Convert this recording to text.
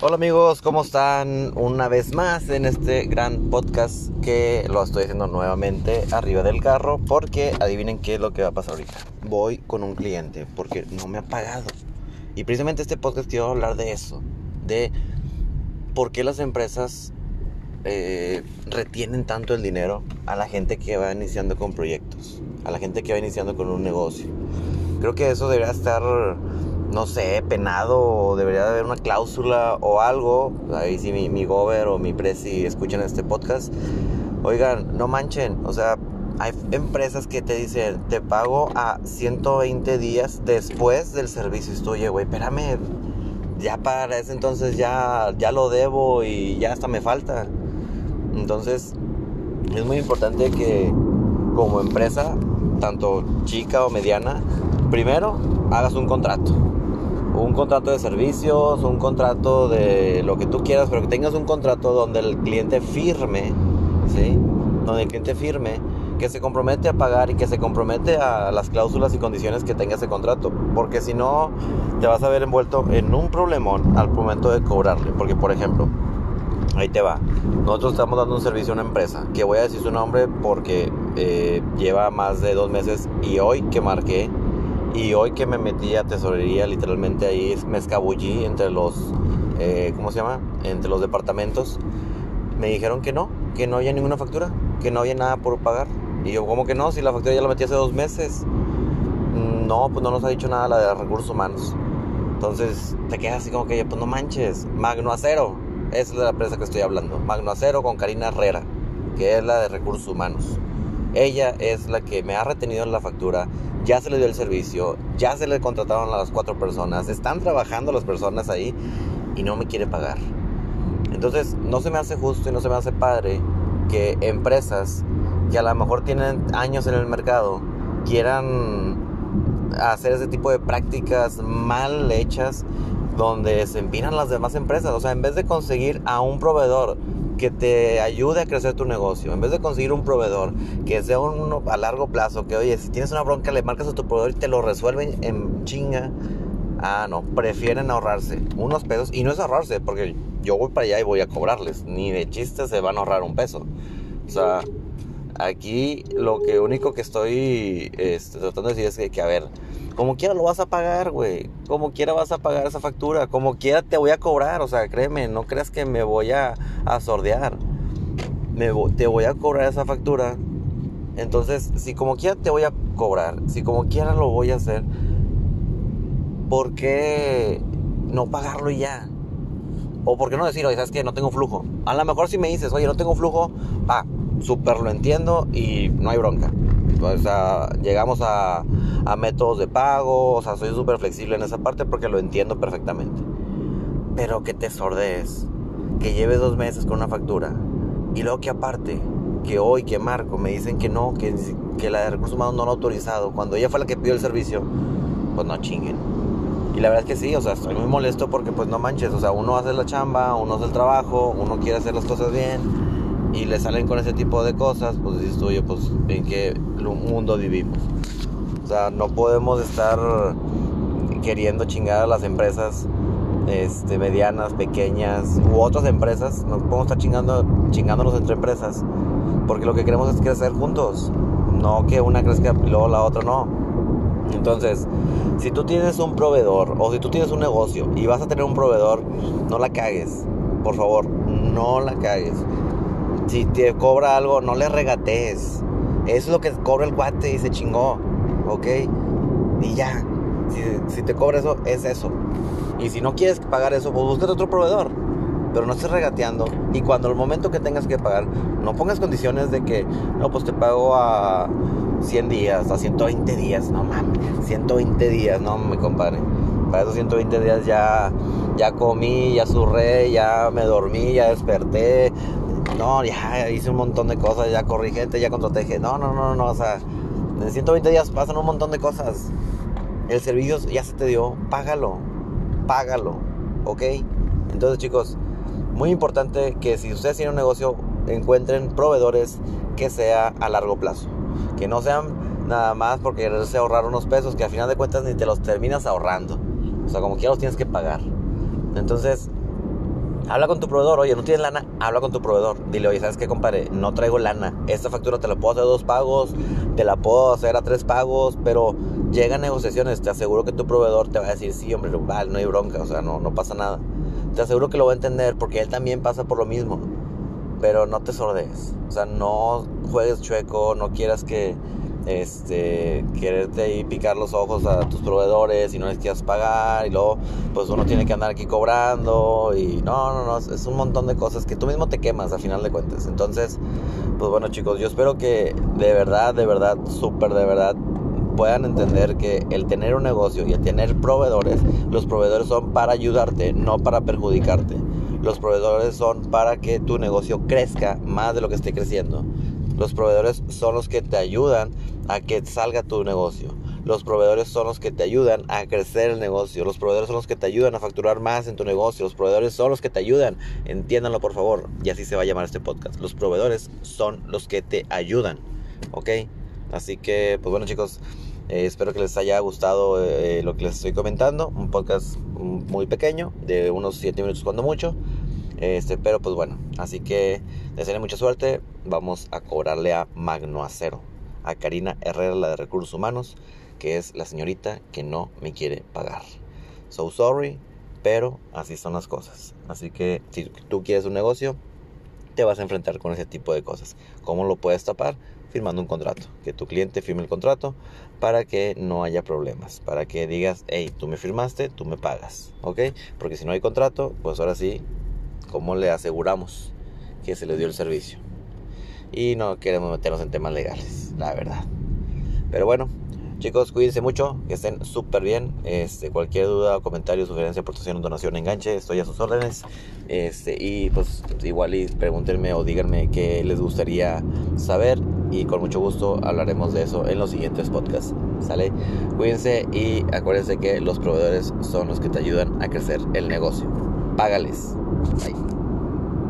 Hola amigos, ¿cómo están? Una vez más en este gran podcast que lo estoy haciendo nuevamente arriba del carro porque adivinen qué es lo que va a pasar ahorita. Voy con un cliente porque no me ha pagado. Y precisamente este podcast quiero hablar de eso, de por qué las empresas eh, retienen tanto el dinero a la gente que va iniciando con proyectos, a la gente que va iniciando con un negocio. Creo que eso debería estar no sé, penado o debería haber una cláusula o algo. Ahí si mi, mi gober o mi presi escuchan este podcast. Oigan, no manchen, o sea, hay empresas que te dicen, te pago a 120 días después del servicio. Y tú, güey, espérame, ya para ese entonces ya, ya lo debo y ya hasta me falta. Entonces, es muy importante que como empresa, tanto chica o mediana, primero hagas un contrato un contrato de servicios, un contrato de lo que tú quieras, pero que tengas un contrato donde el cliente firme, ¿sí? Donde el cliente firme que se compromete a pagar y que se compromete a las cláusulas y condiciones que tenga ese contrato, porque si no te vas a ver envuelto en un problemón al momento de cobrarle, porque por ejemplo, ahí te va, nosotros estamos dando un servicio a una empresa, que voy a decir su nombre porque eh, lleva más de dos meses y hoy que marqué y hoy que me metí a tesorería, literalmente ahí me escabullí entre los, eh, ¿cómo se llama? Entre los departamentos. Me dijeron que no, que no había ninguna factura, que no había nada por pagar. Y yo, ¿cómo que no? Si la factura ya la metí hace dos meses. No, pues no nos ha dicho nada la de recursos humanos. Entonces te quedas así como que, pues no manches. Magno Acero, es la empresa que estoy hablando. Magno Acero con Karina Herrera, que es la de recursos humanos. Ella es la que me ha retenido en la factura ya se le dio el servicio, ya se le contrataron a las cuatro personas, están trabajando las personas ahí y no me quiere pagar. Entonces, no se me hace justo y no se me hace padre que empresas que a lo mejor tienen años en el mercado quieran hacer ese tipo de prácticas mal hechas donde se empinan las demás empresas. O sea, en vez de conseguir a un proveedor que te ayude a crecer tu negocio. En vez de conseguir un proveedor que sea uno a largo plazo, que oye, si tienes una bronca le marcas a tu proveedor y te lo resuelven en chinga. Ah, no, prefieren ahorrarse unos pesos. Y no es ahorrarse, porque yo voy para allá y voy a cobrarles. Ni de chiste se van a ahorrar un peso. O sea, aquí lo que único que estoy este, tratando de decir es que, que a ver, como quiera lo vas a pagar, güey. Como quiera vas a pagar esa factura. Como quiera te voy a cobrar. O sea, créeme, no creas que me voy a, a sordear. Me, te voy a cobrar esa factura. Entonces, si como quiera te voy a cobrar, si como quiera lo voy a hacer, ¿por qué no pagarlo y ya? O por qué no decir, oye, ¿sabes que No tengo flujo. A lo mejor si me dices, oye, no tengo flujo, va, súper lo entiendo y no hay bronca. O sea, llegamos a, a métodos de pago, o sea, soy súper flexible en esa parte porque lo entiendo perfectamente. Pero que te sordees, que lleves dos meses con una factura y luego que aparte, que hoy que Marco me dicen que no, que, que la de recursos humanos no lo ha autorizado, cuando ella fue la que pidió el servicio, pues no chinguen. Y la verdad es que sí, o sea, estoy muy molesto porque pues no manches, o sea, uno hace la chamba, uno hace el trabajo, uno quiere hacer las cosas bien y le salen con ese tipo de cosas, pues dices tú, oye, pues en qué mundo vivimos. O sea, no podemos estar queriendo chingar a las empresas este, medianas, pequeñas u otras empresas. No podemos estar chingando, chingándonos entre empresas. Porque lo que queremos es crecer juntos. No que una crezca y luego la otra no. Entonces, si tú tienes un proveedor o si tú tienes un negocio y vas a tener un proveedor, no la cagues. Por favor, no la cagues. Si te cobra algo, no le regatees. Eso es lo que cobra el guate y se chingó. ¿Ok? Y ya, si, te cobra eso, es eso. Y si no quieres pagar eso, pues otro proveedor. Pero no estés regateando. Y cuando el momento que tengas que pagar, no pongas condiciones de que, no, pues te pago a 100 días, a 120 días. No mames, 120 días, no me compare. Para esos 120 días ya, ya comí, ya surré, ya me dormí, ya desperté. No, ya hice un montón de cosas, ya corrí gente, ya contraté No, no, no, no, o sea en 120 días pasan un montón de cosas. El servicio ya se te dio, págalo, págalo, ¿ok? Entonces chicos, muy importante que si ustedes tienen un negocio, encuentren proveedores que sea a largo plazo. Que no sean nada más porque quererse ahorrar unos pesos que al final de cuentas ni te los terminas ahorrando. O sea, como quiera los tienes que pagar. Entonces, Habla con tu proveedor, oye, no tienes lana, habla con tu proveedor. Dile, oye, ¿sabes qué, compadre? No traigo lana. Esta factura te la puedo hacer a dos pagos, te la puedo hacer a tres pagos, pero llegan negociaciones. Te aseguro que tu proveedor te va a decir, sí, hombre, vale, no hay bronca, o sea, no, no pasa nada. Te aseguro que lo va a entender porque él también pasa por lo mismo. Pero no te sordees. O sea, no juegues chueco, no quieras que este, quererte y picar los ojos a tus proveedores y no les quieras pagar y luego pues uno tiene que andar aquí cobrando y no, no, no, es un montón de cosas que tú mismo te quemas a final de cuentas. Entonces, pues bueno chicos, yo espero que de verdad, de verdad, súper de verdad puedan entender que el tener un negocio y el tener proveedores, los proveedores son para ayudarte, no para perjudicarte. Los proveedores son para que tu negocio crezca más de lo que esté creciendo. Los proveedores son los que te ayudan a que salga tu negocio. Los proveedores son los que te ayudan a crecer el negocio. Los proveedores son los que te ayudan a facturar más en tu negocio. Los proveedores son los que te ayudan. Entiéndanlo por favor. Y así se va a llamar este podcast. Los proveedores son los que te ayudan. ¿Ok? Así que, pues bueno chicos, eh, espero que les haya gustado eh, lo que les estoy comentando. Un podcast muy pequeño, de unos 7 minutos cuando mucho. Este, pero pues bueno, así que desearé mucha suerte. Vamos a cobrarle a Magno Acero a Karina Herrera, la de Recursos Humanos, que es la señorita que no me quiere pagar. So sorry, pero así son las cosas. Así que si tú quieres un negocio, te vas a enfrentar con ese tipo de cosas. ¿Cómo lo puedes tapar? Firmando un contrato. Que tu cliente firme el contrato para que no haya problemas. Para que digas, hey, tú me firmaste, tú me pagas. ¿Ok? Porque si no hay contrato, pues ahora sí, ¿cómo le aseguramos que se le dio el servicio? y no queremos meternos en temas legales, la verdad. Pero bueno, chicos, cuídense mucho, que estén súper bien. Este, cualquier duda, comentario, sugerencia, aportación, donación, enganche, estoy a sus órdenes. Este, y pues igual y pregúntenme o díganme qué les gustaría saber y con mucho gusto hablaremos de eso en los siguientes podcasts. ¿Sale? Cuídense y acuérdense que los proveedores son los que te ayudan a crecer el negocio. Págales. はい。